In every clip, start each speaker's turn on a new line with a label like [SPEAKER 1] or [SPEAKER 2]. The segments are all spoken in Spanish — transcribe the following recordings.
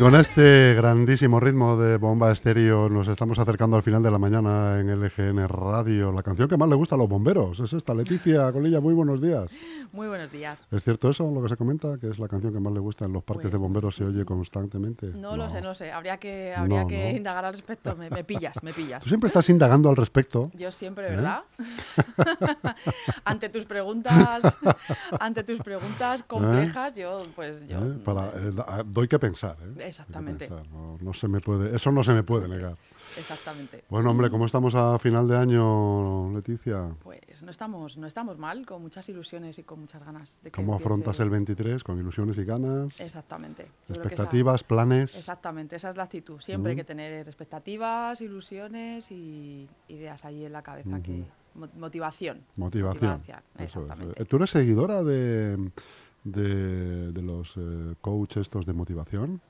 [SPEAKER 1] Con este grandísimo ritmo de bomba estéreo nos estamos acercando al final de la mañana en LGN Radio. La canción que más le gusta a los bomberos es esta. Leticia Colilla, muy buenos días.
[SPEAKER 2] Muy buenos días.
[SPEAKER 1] ¿Es cierto eso, lo que se comenta? Que es la canción que más le gusta en los parques de
[SPEAKER 2] Pues,
[SPEAKER 1] bomberos, se oye constantemente.
[SPEAKER 2] No, lo sé, no lo sé. Habría que, habría
[SPEAKER 1] No,
[SPEAKER 2] que
[SPEAKER 1] no.
[SPEAKER 2] indagar al respecto. Me, me pillas, me pillas.
[SPEAKER 1] Tú siempre estás indagando al respecto.
[SPEAKER 2] Yo siempre,
[SPEAKER 1] ¿Eh?
[SPEAKER 2] ¿verdad? ante tus preguntas, ante tus preguntas complejas, yo, pues yo.
[SPEAKER 1] ¿eh? Para, eh, doy que pensar. ¿eh? Que
[SPEAKER 2] Exactamente.
[SPEAKER 1] pensar, no se me puede, eso no se me puede negar.
[SPEAKER 2] Exactamente.
[SPEAKER 1] Bueno, hombre, ¿cómo estamos a final de año, Leticia?
[SPEAKER 2] Pues no estamos, no estamos mal, con muchas ilusiones y con muchas ganas de que
[SPEAKER 1] ¿Cómo
[SPEAKER 2] empiece-
[SPEAKER 1] afrontas el 23? ¿Con ilusiones y ganas?
[SPEAKER 2] Exactamente. Yo esa-
[SPEAKER 1] ¿Expectativas, planes?
[SPEAKER 2] Exactamente, esa es la actitud. Siempre hay
[SPEAKER 1] Mm.
[SPEAKER 2] que tener expectativas, ilusiones y ideas ahí en la cabeza que mo- motivación.
[SPEAKER 1] Motivación.
[SPEAKER 2] Motivación,
[SPEAKER 1] Eso es.
[SPEAKER 2] exactamente.
[SPEAKER 1] ¿Tú eres seguidora de, de, de los eh, coach estos de motivación?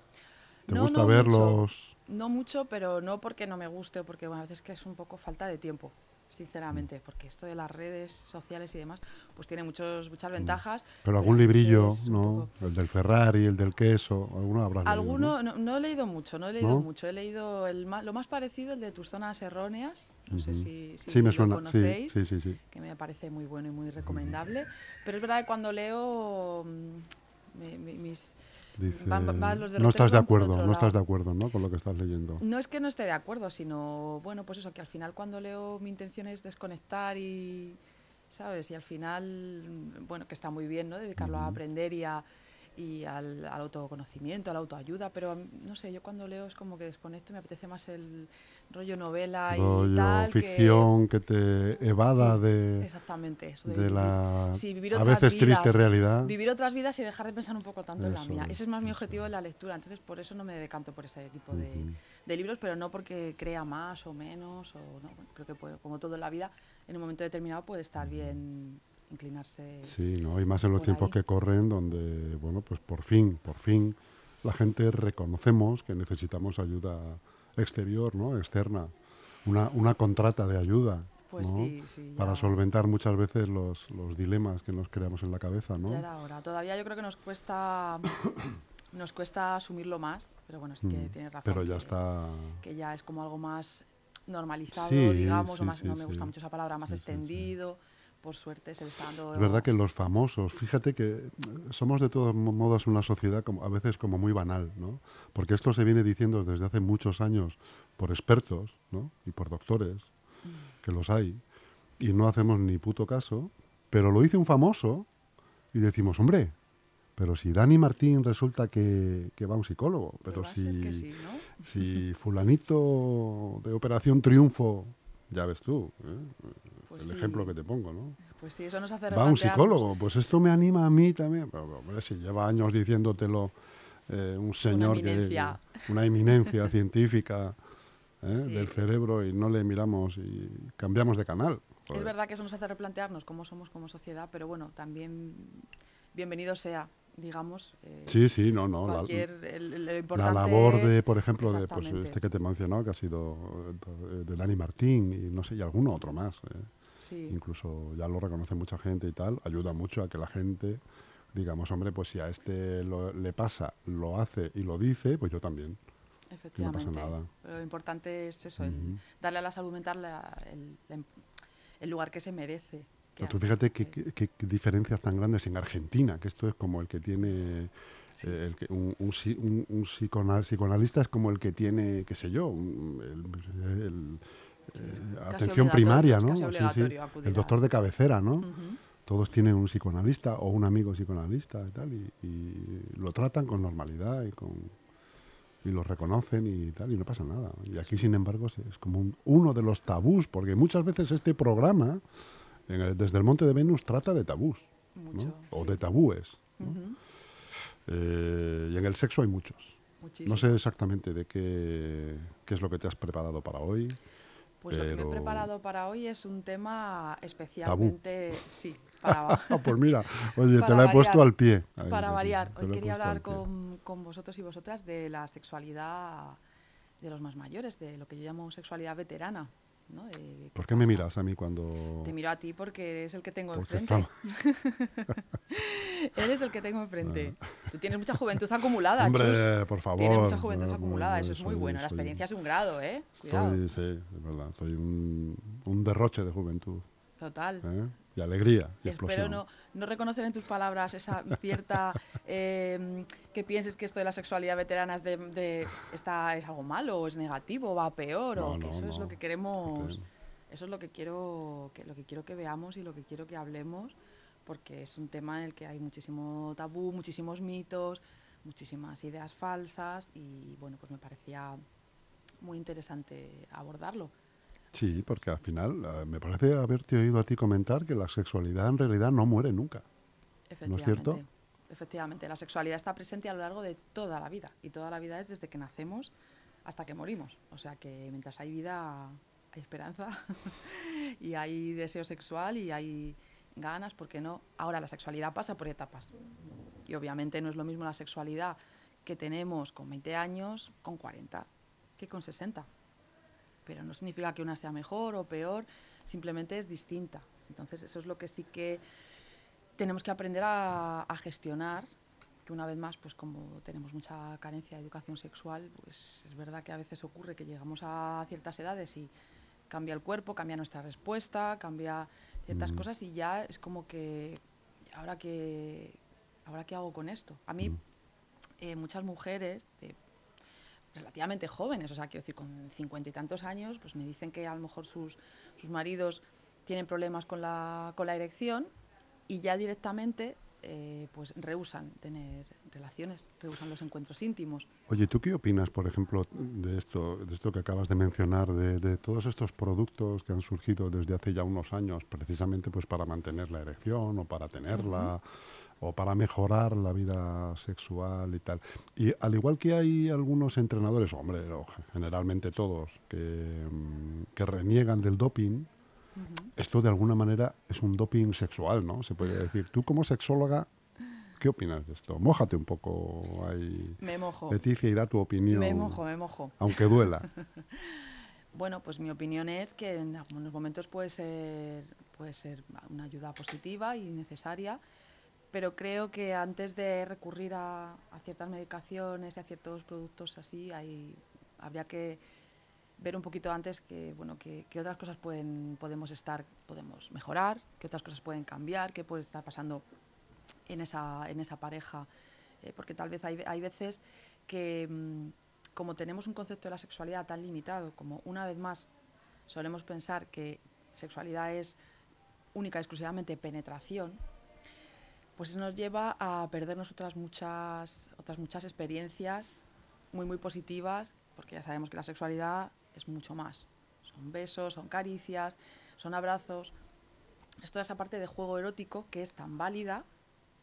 [SPEAKER 1] ¿Te
[SPEAKER 2] No,
[SPEAKER 1] gusta
[SPEAKER 2] no
[SPEAKER 1] verlos?
[SPEAKER 2] No mucho, pero no porque no me guste, o porque bueno, a veces que es un poco falta de tiempo, sinceramente, porque esto de las redes sociales y demás, pues tiene muchos, muchas ventajas.
[SPEAKER 1] Pero algún librillo, ¿no?
[SPEAKER 2] poco-
[SPEAKER 1] El del Ferrari, el del queso, alguno habrás leído,
[SPEAKER 2] Alguno, no, no he leído mucho, no he leído
[SPEAKER 1] ¿No?
[SPEAKER 2] mucho. He leído el ma- lo más parecido, el de tus zonas erróneas. No sé si, si
[SPEAKER 1] Sí, me
[SPEAKER 2] lo
[SPEAKER 1] suena.
[SPEAKER 2] Conocéis.
[SPEAKER 1] sí, sí, sí.
[SPEAKER 2] que me parece muy bueno y muy recomendable. Pero es verdad que cuando leo mm, mi- mi- mis...
[SPEAKER 1] Dice,
[SPEAKER 2] van- van los
[SPEAKER 1] no estás de acuerdo, no estás de acuerdo, ¿no? Con lo que estás leyendo.
[SPEAKER 2] No es que no esté de acuerdo, sino, bueno, pues eso, que al final cuando leo mi intención es desconectar y, ¿sabes? Y al final, bueno, que está muy bien, ¿no? Dedicarlo a aprender y, a, y al, al autoconocimiento, a la autoayuda, pero mm, no sé, yo cuando leo es como que desconecto me apetece más el rollo novela y
[SPEAKER 1] Rollo
[SPEAKER 2] tal.
[SPEAKER 1] ficción que, te evada
[SPEAKER 2] Sí,
[SPEAKER 1] de,
[SPEAKER 2] Exactamente, eso de,
[SPEAKER 1] de
[SPEAKER 2] vivir.
[SPEAKER 1] la
[SPEAKER 2] Sí, vivir
[SPEAKER 1] a
[SPEAKER 2] otras
[SPEAKER 1] veces triste
[SPEAKER 2] vidas.
[SPEAKER 1] realidad.
[SPEAKER 2] Vivir otras vidas y dejar de pensar un poco tanto en la mía.
[SPEAKER 1] es,
[SPEAKER 2] Ese es más mi objetivo en la lectura, entonces por eso no me decanto por ese tipo de, de libros, pero no porque crea más o menos, o no, bueno, creo que puede- como todo en la vida, en un momento determinado puede estar bien inclinarse.
[SPEAKER 1] Sí, ¿no? Y más en los tiempos
[SPEAKER 2] ahí.
[SPEAKER 1] que corren, donde, bueno, pues por fin, por fin, la gente reconocemos que necesitamos ayuda exterior, ¿no? Externa. Una, una contrata de ayuda.
[SPEAKER 2] Pues
[SPEAKER 1] ¿no?
[SPEAKER 2] sí, sí.
[SPEAKER 1] Para solventar muchas veces los, los dilemas que nos creamos en la cabeza, ¿no?
[SPEAKER 2] Ya era hora. Todavía yo creo que nos cuesta nos cuesta asumirlo más, pero bueno, sí que
[SPEAKER 1] Mm,
[SPEAKER 2] tienes razón.
[SPEAKER 1] Pero ya
[SPEAKER 2] que-
[SPEAKER 1] está.
[SPEAKER 2] que ya es como algo más normalizado,
[SPEAKER 1] Sí,
[SPEAKER 2] digamos,
[SPEAKER 1] sí,
[SPEAKER 2] o más, no me gusta mucho esa palabra, más extendido. Por suerte se le está dando.
[SPEAKER 1] Es verdad que los famosos, fíjate que eh, somos de todos mo- modos una sociedad como, a veces como muy banal, ¿no? Porque esto se viene diciendo desde hace muchos años por expertos, ¿no? Y por doctores,
[SPEAKER 2] Mm.
[SPEAKER 1] que los hay, y no hacemos ni puto caso, pero lo dice un famoso y decimos, hombre, pero si Dani Martín resulta que, que va a un psicólogo, pero si,
[SPEAKER 2] sí, ¿no?
[SPEAKER 1] si fulanito de Operación Triunfo, ya ves tú, ¿eh?
[SPEAKER 2] Pues
[SPEAKER 1] el
[SPEAKER 2] sí.
[SPEAKER 1] ejemplo que te pongo, ¿no?
[SPEAKER 2] Pues sí, eso nos hace
[SPEAKER 1] Va a un psicólogo, pues esto me anima a mí también. Pero, si lleva años diciéndotelo eh, un señor
[SPEAKER 2] eminencia.
[SPEAKER 1] que una eminencia científica ¿eh?
[SPEAKER 2] Sí.
[SPEAKER 1] del cerebro y no le miramos y cambiamos de canal.
[SPEAKER 2] Es verdad que eso nos hace replantearnos cómo somos como sociedad, pero bueno, también bienvenido sea, digamos. eh,
[SPEAKER 1] Sí, sí, no, no. la-
[SPEAKER 2] el- el-
[SPEAKER 1] La, labor de, por ejemplo, de pues, este que te he mencionado, que ha sido eh, de Dani Martín y no sé, y alguno otro más. eh.
[SPEAKER 2] Sí,
[SPEAKER 1] incluso ya lo reconoce mucha gente y tal, ayuda mucho a que la gente digamos, hombre, pues si a este lo- le pasa, lo hace y lo dice, pues yo también.
[SPEAKER 2] efectivamente.
[SPEAKER 1] nada.
[SPEAKER 2] Pero lo importante es eso, el darle a la salud mental la- el, lugar que se merece. que
[SPEAKER 1] Pero tú fíjate qué,
[SPEAKER 2] que-
[SPEAKER 1] diferencias tan grandes en Argentina, que esto es como el que tiene...
[SPEAKER 2] Sí.
[SPEAKER 1] eh, el que- un, un psicoanalista es como el que tiene, qué sé yo, el- el- atención primaria, ¿no? Sí, sí, El doctor de cabecera, ¿no? Todos tienen un psicoanalista o un amigo psicoanalista y tal, y, y lo tratan con normalidad y con y lo reconocen y tal, y no pasa nada. Y aquí, sin embargo, es, como un- uno de los tabús, porque muchas veces este programa, en el- desde el Monte de Venus, trata de tabús, ¿no?
[SPEAKER 2] Mucho,
[SPEAKER 1] o
[SPEAKER 2] sí.
[SPEAKER 1] de tabúes. Eh, y en el sexo hay muchos.
[SPEAKER 2] Muchísimo.
[SPEAKER 1] No sé exactamente de qué, qué es lo que te has preparado para hoy.
[SPEAKER 2] Pues lo que me he preparado para hoy es un tema especialmente, sí, para,
[SPEAKER 1] Ah, pues mira, oye, te la he puesto al pie. Ahí,
[SPEAKER 2] para variar. Hoy quería hablar con, con vosotros y vosotras de la sexualidad de los más mayores, de lo que yo llamo sexualidad veterana. ¿No?
[SPEAKER 1] ¿Por qué me miras a mí cuando...?
[SPEAKER 2] Te miro a ti porque eres el que tengo enfrente. eres el que tengo enfrente. Ah. Tú tienes mucha juventud acumulada,
[SPEAKER 1] Hombre, por favor. Tienes
[SPEAKER 2] mucha juventud acumulada, eso es muy bueno. La experiencia es un grado, ¿eh?
[SPEAKER 1] Cuidado. sí, es verdad. Soy un, un derroche de juventud.
[SPEAKER 2] Total.
[SPEAKER 1] ¿Eh? Y alegría y,
[SPEAKER 2] Espero no, no, reconocer en tus palabras esa cierta... Em, que pienses que esto de la sexualidad veterana es, de, está, es algo malo o es negativo, va peor, o que eso es lo que queremos... Eso es lo que quiero que, lo que quiero que veamos y lo que quiero que hablemos, porque es un tema en el que hay muchísimo tabú, muchísimos mitos, muchísimas ideas falsas y bueno, pues me parecía muy interesante abordarlo.
[SPEAKER 1] Sí, porque al final eh, me parece haberte oído a ti comentar que la sexualidad en realidad no muere nunca. ¿No es cierto?
[SPEAKER 2] Efectivamente, la sexualidad está presente a lo largo de toda la vida y toda la vida es desde que nacemos hasta que morimos. O sea que mientras hay vida hay esperanza y hay deseo sexual y hay ganas, ¿por qué no? Ahora la sexualidad pasa por etapas y obviamente no es lo mismo la sexualidad que tenemos con 20 años, con 40, que con 60 pero no significa que una sea mejor o peor, simplemente es distinta. Entonces eso es lo que sí que tenemos que aprender a, gestionar, que una vez más, pues como tenemos mucha carencia de educación sexual, pues es verdad que a veces ocurre que llegamos a ciertas edades y cambia el cuerpo, cambia nuestra respuesta, cambia ciertas cosas y ya es como que, ¿ahora qué, ahora qué hago con esto? A mí, eh, muchas mujeres de relativamente jóvenes, o sea, quiero decir, con cincuenta y tantos años, pues me dicen que a lo mejor sus, sus maridos tienen problemas con la, con la erección y ya directamente eh, pues rehusan tener relaciones, rehusan los encuentros íntimos.
[SPEAKER 1] Oye, ¿tú qué opinas, por ejemplo, de esto, de esto que acabas de mencionar, de, de, todos estos productos que han surgido desde hace ya unos años, precisamente pues para mantener la erección o para tenerla? O para mejorar la vida sexual y tal. Y al igual que hay algunos entrenadores, hombre, generalmente todos, que, mm, que reniegan del doping, esto de alguna manera es un doping sexual, ¿no? Se puede decir. Tú como sexóloga, ¿qué opinas de esto? Mójate un poco ahí.
[SPEAKER 2] Me mojo.
[SPEAKER 1] Leticia y da tu opinión.
[SPEAKER 2] Me mojo, me mojo.
[SPEAKER 1] Aunque duela.
[SPEAKER 2] bueno, pues mi opinión es que en algunos momentos puede ser, puede ser una ayuda positiva y necesaria pero creo que antes de recurrir a, ciertas medicaciones y a ciertos productos así, hay, habría que ver un poquito antes que, bueno, que, otras cosas pueden, podemos estar, podemos mejorar, que otras cosas pueden cambiar, qué puede estar pasando en esa, en esa pareja. Eh, porque tal vez hay, hay veces que, mm, como tenemos un concepto de la sexualidad tan limitado, como una vez más solemos pensar que sexualidad es única y exclusivamente penetración, pues eso nos lleva a perdernos otras muchas, otras muchas experiencias muy, muy positivas, porque ya sabemos que la sexualidad es mucho más. Son besos, son caricias, son abrazos. Es toda esa parte de juego erótico que es tan válida,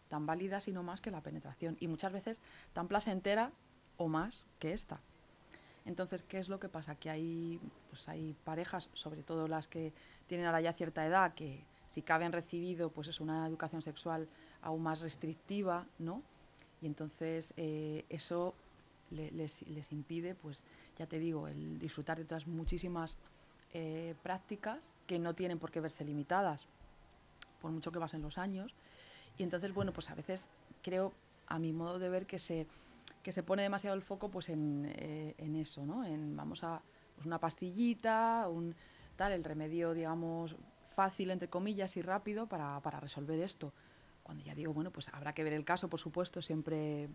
[SPEAKER 2] tan válida sino más que la penetración, y muchas veces tan placentera o más que esta. Entonces, ¿qué es lo que pasa? Que hay, pues hay parejas, sobre todo las que tienen ahora ya cierta edad, que si cabe han recibido pues es una educación sexual aún más restrictiva, ¿no? Y entonces eh, eso les, impide, pues ya te digo, el disfrutar de otras muchísimas eh, prácticas que no tienen por qué verse limitadas, por mucho que pasen los años. Y entonces, bueno, pues a veces creo, a mi modo de ver, que se, que se pone demasiado el foco pues en, eh, eso, ¿no? En vamos a pues una pastillita, un tal, el remedio, digamos, fácil, entre comillas, y rápido para, para resolver esto cuando ya digo, bueno, pues habrá que ver el caso, por supuesto, siempre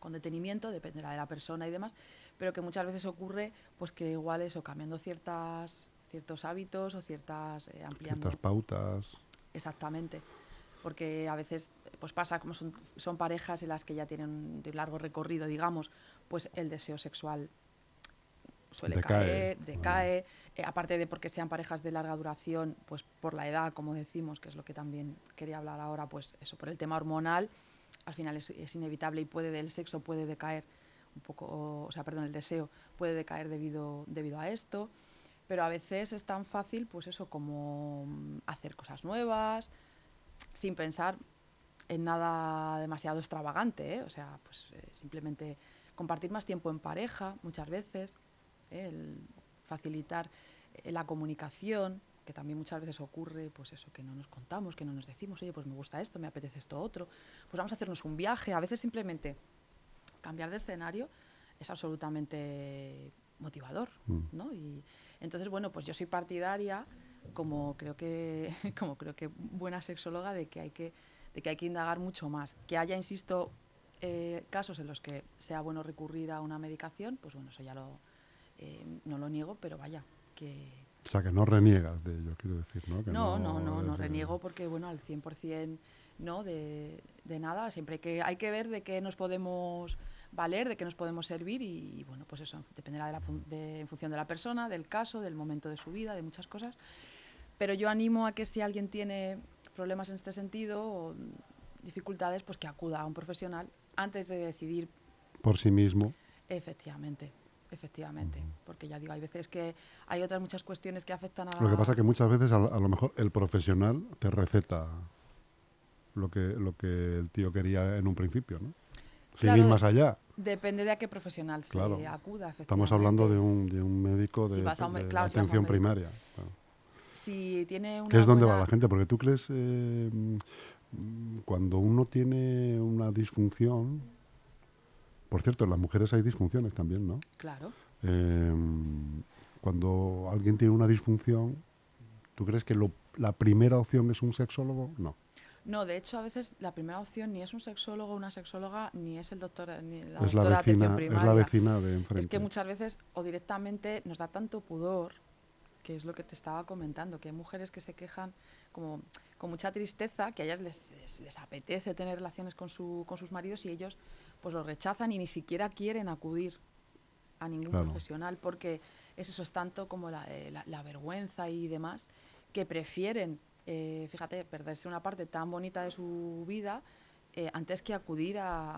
[SPEAKER 2] con detenimiento, dependerá de la persona y demás, pero que muchas veces ocurre pues que igual eso, cambiando ciertas, ciertos hábitos o ciertas
[SPEAKER 1] eh, ampliando. Ciertas pautas.
[SPEAKER 2] Exactamente. Porque a veces pues pasa como son, son parejas en las que ya tienen un largo recorrido, digamos, pues el deseo sexual suele caer, decae, eh, aparte de porque sean parejas de larga duración, pues por la edad, como decimos, que es lo que también quería hablar ahora, pues eso, por el tema hormonal, al final es, inevitable y puede el sexo puede decaer un poco, o sea, perdón, el deseo puede decaer debido, debido a esto, pero a veces es tan fácil, pues eso, como mm, hacer cosas nuevas, sin pensar en nada demasiado extravagante, ¿eh? o sea, pues eh, simplemente compartir más tiempo en pareja muchas veces, el facilitar eh, la comunicación, que también muchas veces ocurre, pues eso, que no nos contamos, que no nos decimos, oye, pues me gusta esto, me apetece esto otro, pues vamos a hacernos un viaje, a veces simplemente cambiar de escenario es absolutamente motivador,
[SPEAKER 1] Mm.
[SPEAKER 2] ¿no? Y entonces, bueno, pues yo soy partidaria, como creo que, como creo que buena sexóloga, de que hay que, de que hay que indagar mucho más. Que haya, insisto, eh, casos en los que sea bueno recurrir a una medicación, pues bueno, eso ya lo, eh, no lo niego, pero vaya, que...
[SPEAKER 1] O sea, que no reniegas de ello, quiero decir, ¿no? Que
[SPEAKER 2] No, no, no, no reniego porque, bueno, al 100% no, de, de nada. Siempre hay que, hay que ver de qué nos podemos valer, de qué nos podemos servir y, bueno, pues eso dependerá de la fun- de- en función de la persona, del caso, del momento de su vida, de muchas cosas. Pero yo animo a que si alguien tiene problemas en este sentido o dificultades, pues que acuda a un profesional antes de decidir
[SPEAKER 1] Por sí mismo.
[SPEAKER 2] efectivamente. Efectivamente, porque ya digo, hay veces que hay otras muchas cuestiones que afectan a
[SPEAKER 1] Lo que
[SPEAKER 2] la-
[SPEAKER 1] pasa es que muchas veces a, a lo mejor el profesional te receta lo que, lo que el tío quería en un principio, ¿no? Sin
[SPEAKER 2] Claro,
[SPEAKER 1] ir más allá.
[SPEAKER 2] Depende de a qué profesional
[SPEAKER 1] Claro.
[SPEAKER 2] se acuda.
[SPEAKER 1] Estamos hablando de
[SPEAKER 2] efectivamente.
[SPEAKER 1] un, de un médico de,
[SPEAKER 2] Si vas a un
[SPEAKER 1] de
[SPEAKER 2] claro, si vas a un
[SPEAKER 1] atención primaria.
[SPEAKER 2] Si tiene una
[SPEAKER 1] ¿Qué es donde va
[SPEAKER 2] buena-
[SPEAKER 1] la gente? Porque tú crees, eh, mm, cuando uno tiene una disfunción, por cierto, en las mujeres hay disfunciones también, ¿no?
[SPEAKER 2] Claro.
[SPEAKER 1] Eh, cuando alguien tiene una disfunción, ¿tú crees que lo- la primera opción es un sexólogo? No.
[SPEAKER 2] No, de hecho, a veces la primera opción ni es un sexólogo o una sexóloga, ni es el doctor, ni la
[SPEAKER 1] es,
[SPEAKER 2] doctora
[SPEAKER 1] la
[SPEAKER 2] de atención
[SPEAKER 1] vecina, es
[SPEAKER 2] primaria.
[SPEAKER 1] la vecina de enfrente.
[SPEAKER 2] Es que muchas veces, o directamente, nos da tanto pudor, que es lo que te estaba comentando, que hay mujeres que se quejan como con mucha tristeza, que a ellas les, les, les apetece tener relaciones con, su, con sus maridos y ellos pues lo rechazan y ni siquiera quieren acudir a ningún
[SPEAKER 1] Claro.
[SPEAKER 2] profesional porque es eso, es tanto como la, eh, la- la vergüenza y demás, que prefieren, eh, fíjate, perderse una parte tan bonita de su vida eh, antes que acudir a,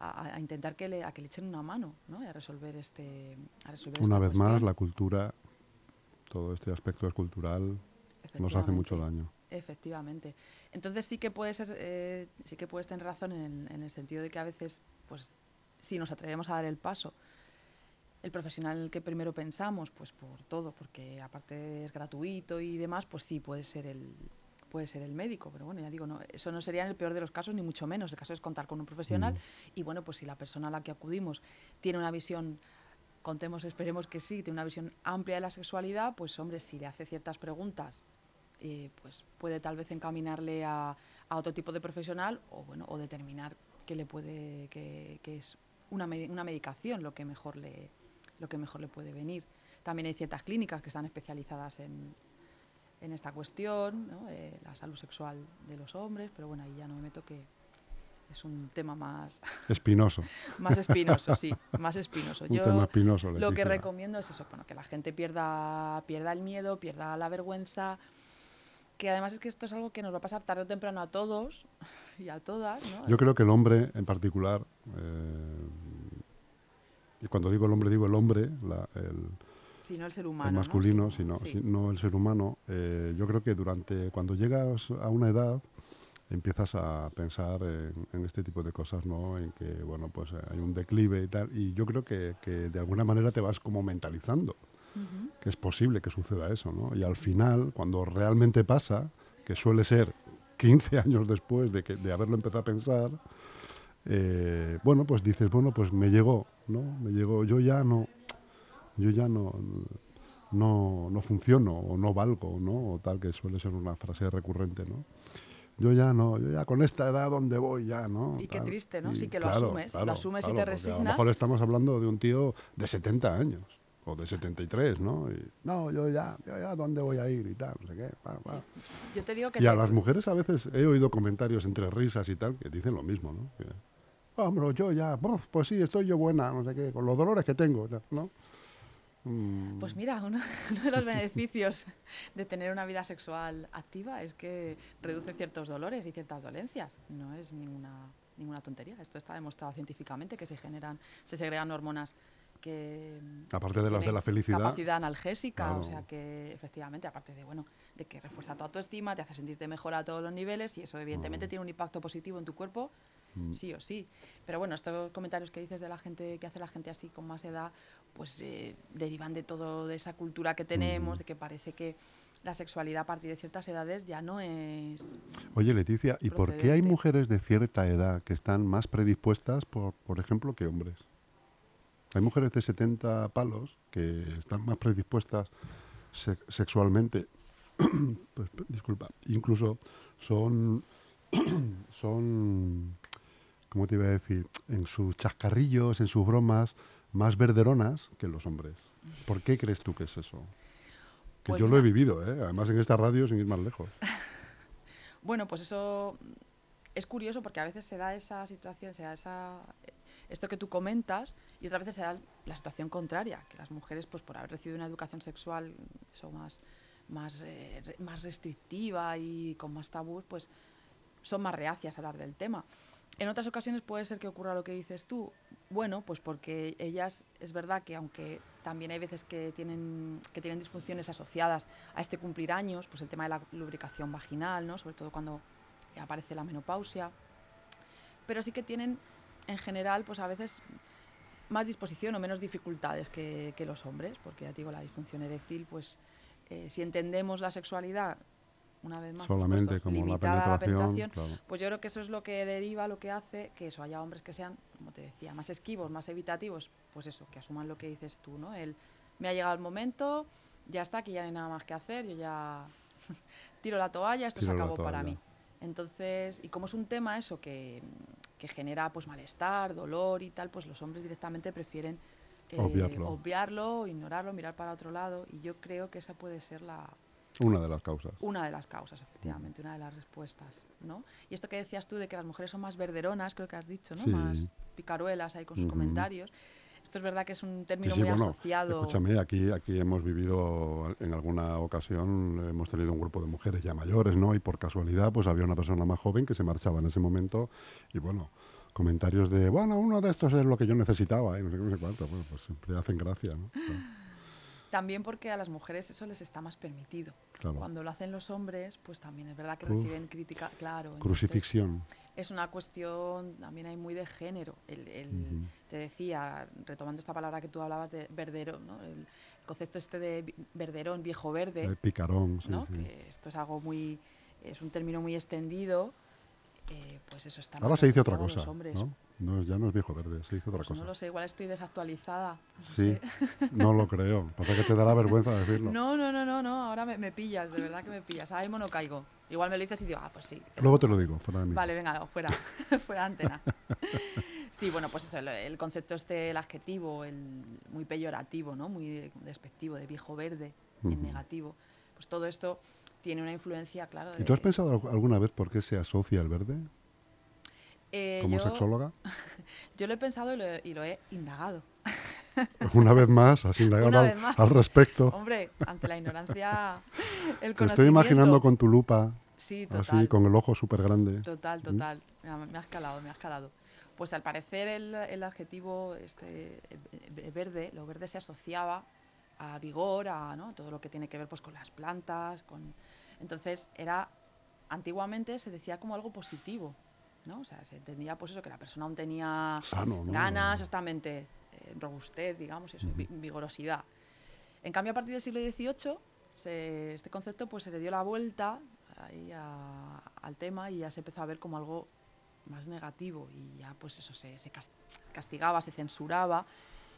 [SPEAKER 2] a- a intentar que le, a que le echen una mano ¿no? Y a resolver este a resolver
[SPEAKER 1] Una vez más, la cultura, todo este aspecto es cultural, nos hace mucho daño.
[SPEAKER 2] Efectivamente. Entonces sí que puede ser, eh, sí que puedes tener razón en el, en el sentido de que a veces, pues, si nos atrevemos a dar el paso, el profesional que primero pensamos, pues por todo, porque aparte es gratuito y demás, pues sí puede ser el puede ser el médico, pero bueno, ya digo, no, eso no sería en el peor de los casos, ni mucho menos. El caso es contar con un profesional
[SPEAKER 1] Mm.
[SPEAKER 2] y bueno, pues si la persona a la que acudimos tiene una visión contemos, esperemos que sí, tiene una visión amplia de la sexualidad, pues hombre, si le hace ciertas preguntas, eh, pues puede tal vez encaminarle a, a otro tipo de profesional o bueno, o determinar que le puede, que, que es una, una medicación lo que mejor le, lo que mejor le puede venir. También hay ciertas clínicas que están especializadas en, en esta cuestión, ¿no? Eh, la salud sexual de los hombres, pero bueno, ahí ya no me meto que es un tema más,
[SPEAKER 1] Espinoso.
[SPEAKER 2] más espinoso, sí, más espinoso.
[SPEAKER 1] Un tema espinoso.
[SPEAKER 2] Lo que recomiendo es eso, bueno, que la gente pierda, pierda el miedo, pierda la vergüenza, que además es que esto es algo que nos va a pasar tarde o temprano a todos y a todas, ¿no?
[SPEAKER 1] Yo creo que el hombre en particular, eh, y cuando digo el hombre, digo el hombre, la- el,
[SPEAKER 2] si no el ser humano.
[SPEAKER 1] el
[SPEAKER 2] ¿no?
[SPEAKER 1] masculino,
[SPEAKER 2] Sí,
[SPEAKER 1] sino,
[SPEAKER 2] sí.
[SPEAKER 1] si- no el ser humano. eh, yo creo que durante cuando llegas a una edad empiezas a pensar en, en este tipo de cosas, ¿no? En que, bueno, pues eh, hay un declive y tal. Y yo creo que, que de alguna manera te vas como mentalizando Que es posible que suceda eso, ¿no? Y al final, cuando realmente pasa, que suele ser 15 años después de, que, de haberlo empezado a pensar, eh, bueno, pues dices, bueno, pues me llegó, ¿no? Me llegó, yo ya no, yo ya no, no, no funciono o no valgo, ¿no? O tal, que suele ser una frase recurrente, ¿no? Yo ya no, yo ya con esta edad donde voy ya, ¿no?
[SPEAKER 2] Y qué
[SPEAKER 1] Tal.
[SPEAKER 2] triste, ¿no?
[SPEAKER 1] Y
[SPEAKER 2] Sí que lo asumes, lo asumes y te
[SPEAKER 1] porque A lo
[SPEAKER 2] resignas.
[SPEAKER 1] mejor estamos hablando de un tío de 70 años o de 73, ¿no? Y, no, yo ya, yo ya, ¿dónde voy a ir? Y tal, no sé qué. pa, pa.
[SPEAKER 2] Yo te digo que...
[SPEAKER 1] Y a las mujeres a veces he oído comentarios entre risas y tal que dicen lo mismo, ¿no? Que, Hombre, yo ya, pues sí, estoy yo buena, no sé qué, con los dolores que tengo, tal", ¿no? Mm,
[SPEAKER 2] Pues mira, uno, uno de los beneficios de tener una vida sexual activa es que reduce ciertos dolores y ciertas dolencias. No es ninguna, ninguna tontería. Esto está demostrado científicamente que se generan, se segregan hormonas que
[SPEAKER 1] aparte de las de la felicidad,
[SPEAKER 2] capacidad analgésica, o sea que efectivamente, aparte de bueno, de que refuerza tu autoestima, te hace sentirte mejor a todos los niveles y eso evidentemente
[SPEAKER 1] Mm.
[SPEAKER 2] tiene un impacto positivo en tu cuerpo
[SPEAKER 1] Mm.
[SPEAKER 2] sí o sí. Pero bueno, estos comentarios que dices de la gente, que hace la gente así con más edad, pues eh, derivan de todo, de esa cultura que tenemos,
[SPEAKER 1] Mm.
[SPEAKER 2] de que parece que la sexualidad a partir de ciertas edades ya no es...
[SPEAKER 1] Oye, Leticia, ¿y por qué hay mujeres de cierta edad que están más predispuestas, por, por ejemplo, que hombres? Hay mujeres de 70 palos que están más predispuestas se- sexualmente, pues, disculpa, incluso son, son, ¿cómo te iba a decir? En sus chascarrillos, en sus bromas, más verderonas que los hombres. ¿Por qué crees tú que es eso? Que
[SPEAKER 2] Pues
[SPEAKER 1] yo lo he vivido, ¿eh? además en esta radio sin ir más lejos.
[SPEAKER 2] Bueno, pues eso es curioso porque a veces se da esa situación, se da esa, esto que tú comentas, y otras veces se da la situación contraria, que las mujeres, pues por haber recibido una educación sexual eso más, más, eh, más restrictiva y con más tabús, pues son más reacias a hablar del tema. En otras ocasiones puede ser que ocurra lo que dices tú. Bueno, pues porque ellas, es verdad que aunque también hay veces que tienen, que tienen disfunciones asociadas a este cumplir años, pues el tema de la lubricación vaginal, ¿no? sobre todo cuando aparece la menopausia, pero sí que tienen en general, pues a veces más disposición o menos dificultades que, que los hombres, porque ya te digo, la disfunción eréctil, pues eh, si entendemos la sexualidad, una vez más,
[SPEAKER 1] Solamente
[SPEAKER 2] supuesto,
[SPEAKER 1] como la
[SPEAKER 2] limitada a la
[SPEAKER 1] penetración,
[SPEAKER 2] penetración,
[SPEAKER 1] claro.
[SPEAKER 2] pues yo creo que eso es lo que deriva, lo que hace que eso haya hombres que sean, como te decía, más esquivos, más evitativos, pues eso, que asuman lo que dices tú, ¿no? El me ha llegado el momento, ya está, aquí ya no hay nada más que hacer, yo ya tiro la toalla, esto
[SPEAKER 1] Tiro
[SPEAKER 2] se acabó para mí. Entonces, y como es un tema eso que, que genera pues malestar, dolor y tal, pues los hombres directamente prefieren eh,
[SPEAKER 1] Obviarlo.
[SPEAKER 2] obviarlo, ignorarlo, mirar para otro lado, y yo creo que esa puede ser la,
[SPEAKER 1] Una de las causas.
[SPEAKER 2] una de las causas, efectivamente, una de las respuestas, ¿no? Y esto que decías tú de que las mujeres son más verderonas, creo que has dicho, ¿no?
[SPEAKER 1] Sí.
[SPEAKER 2] Más picaruelas ahí con sus comentarios. Esto es verdad que es un término
[SPEAKER 1] sí,
[SPEAKER 2] muy
[SPEAKER 1] bueno,
[SPEAKER 2] asociado.
[SPEAKER 1] escúchame, aquí, aquí hemos vivido en alguna ocasión, hemos tenido un grupo de mujeres ya mayores, ¿no? Y por casualidad, pues había una persona más joven que se marchaba en ese momento y bueno, comentarios de, bueno, uno de estos es lo que yo necesitaba, y no sé qué, no sé cuánto, bueno, pues siempre hacen gracia, ¿no? Claro,
[SPEAKER 2] También porque a las mujeres eso les está más permitido.
[SPEAKER 1] claro.
[SPEAKER 2] Cuando lo hacen los hombres, pues también es verdad que
[SPEAKER 1] Uf.
[SPEAKER 2] reciben crítica, claro. entonces
[SPEAKER 1] Crucifixión.
[SPEAKER 2] Es una cuestión también hay muy de género. El, el-. Te decía, retomando esta palabra que tú hablabas de verderón, ¿no? el concepto este de verderón, viejo verde,
[SPEAKER 1] El picarón, sí,
[SPEAKER 2] ¿no?
[SPEAKER 1] sí.
[SPEAKER 2] que esto es algo muy, es un término muy extendido, eh, pues eso está
[SPEAKER 1] Ahora se dice otra cosa. ¿no? No, ya no es viejo verde, se dice otra
[SPEAKER 2] Pues
[SPEAKER 1] cosa.
[SPEAKER 2] no lo sé, igual estoy desactualizada. no
[SPEAKER 1] Sí,
[SPEAKER 2] sé.
[SPEAKER 1] no lo creo. Pasa que te da la vergüenza decirlo.
[SPEAKER 2] No, no, no, no, no, ahora me, me pillas, de verdad que me pillas. Ahora mismo no caigo. Igual me lo dices y digo, ah, pues sí.
[SPEAKER 1] Luego te lo digo, fuera de mí.
[SPEAKER 2] Vale, venga, no, fuera, fuera de antena. Sí, bueno, pues eso, el, el concepto este, el adjetivo, el muy peyorativo, ¿no? Muy despectivo, de viejo verde, en negativo. Pues todo esto tiene una influencia, claro.
[SPEAKER 1] ¿Y tú has pensado al- alguna vez por qué se asocia el verde
[SPEAKER 2] Eh,
[SPEAKER 1] como
[SPEAKER 2] yo,
[SPEAKER 1] sexóloga?
[SPEAKER 2] yo lo he pensado y lo, he- y lo he indagado.
[SPEAKER 1] Una vez más, has indagado al,
[SPEAKER 2] vez más.
[SPEAKER 1] al respecto.
[SPEAKER 2] Hombre, ante la ignorancia, el
[SPEAKER 1] Te estoy imaginando con tu lupa,
[SPEAKER 2] Sí, total.
[SPEAKER 1] así, con el ojo súper grande.
[SPEAKER 2] Total, total. Me ha- Me has calado, me has calado. Pues al parecer el, el adjetivo este, eh, eh, verde, lo verde se asociaba a vigor, a ¿no? todo lo que tiene que ver pues, con las plantas. con Entonces era, antiguamente se decía como algo positivo. ¿no? O sea, se entendía pues eso, que la persona aún tenía
[SPEAKER 1] Sano, ¿no?
[SPEAKER 2] ganas, exactamente, eh, robustez, digamos, eso, vi- vigorosidad. En cambio, a partir del siglo XVIII, se- este concepto pues, se le dio la vuelta ahí a- al tema y ya se empezó a ver como algo más negativo y ya pues eso se, se cas- castigaba, se censuraba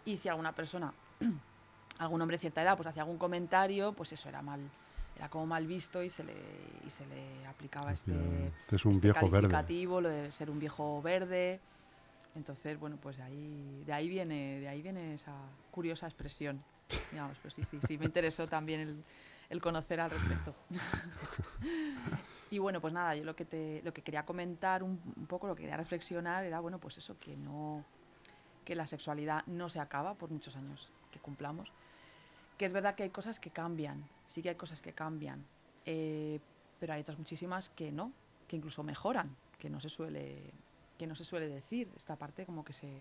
[SPEAKER 2] y si alguna persona, algún hombre de cierta edad, pues hacía algún comentario, pues eso era mal, era como mal visto y se le, y se le aplicaba este,
[SPEAKER 1] "Este es un
[SPEAKER 2] este
[SPEAKER 1] viejo verde".
[SPEAKER 2] calificativo, lo de ser un viejo verde. Entonces, bueno, pues de ahí, de ahí viene, de ahí viene esa curiosa expresión. Digamos, pues sí, sí, sí, me interesó también el, el conocer al respecto. y bueno, pues nada, yo lo que te, lo que quería comentar un, un poco, lo que quería reflexionar era, bueno, pues eso, que no, que la sexualidad no se acaba por muchos años que cumplamos. Que es verdad que hay cosas que cambian, sí que hay cosas que cambian, eh, pero hay otras muchísimas que no, que incluso mejoran, que no se suele, que no se suele decir. Esta parte como que se,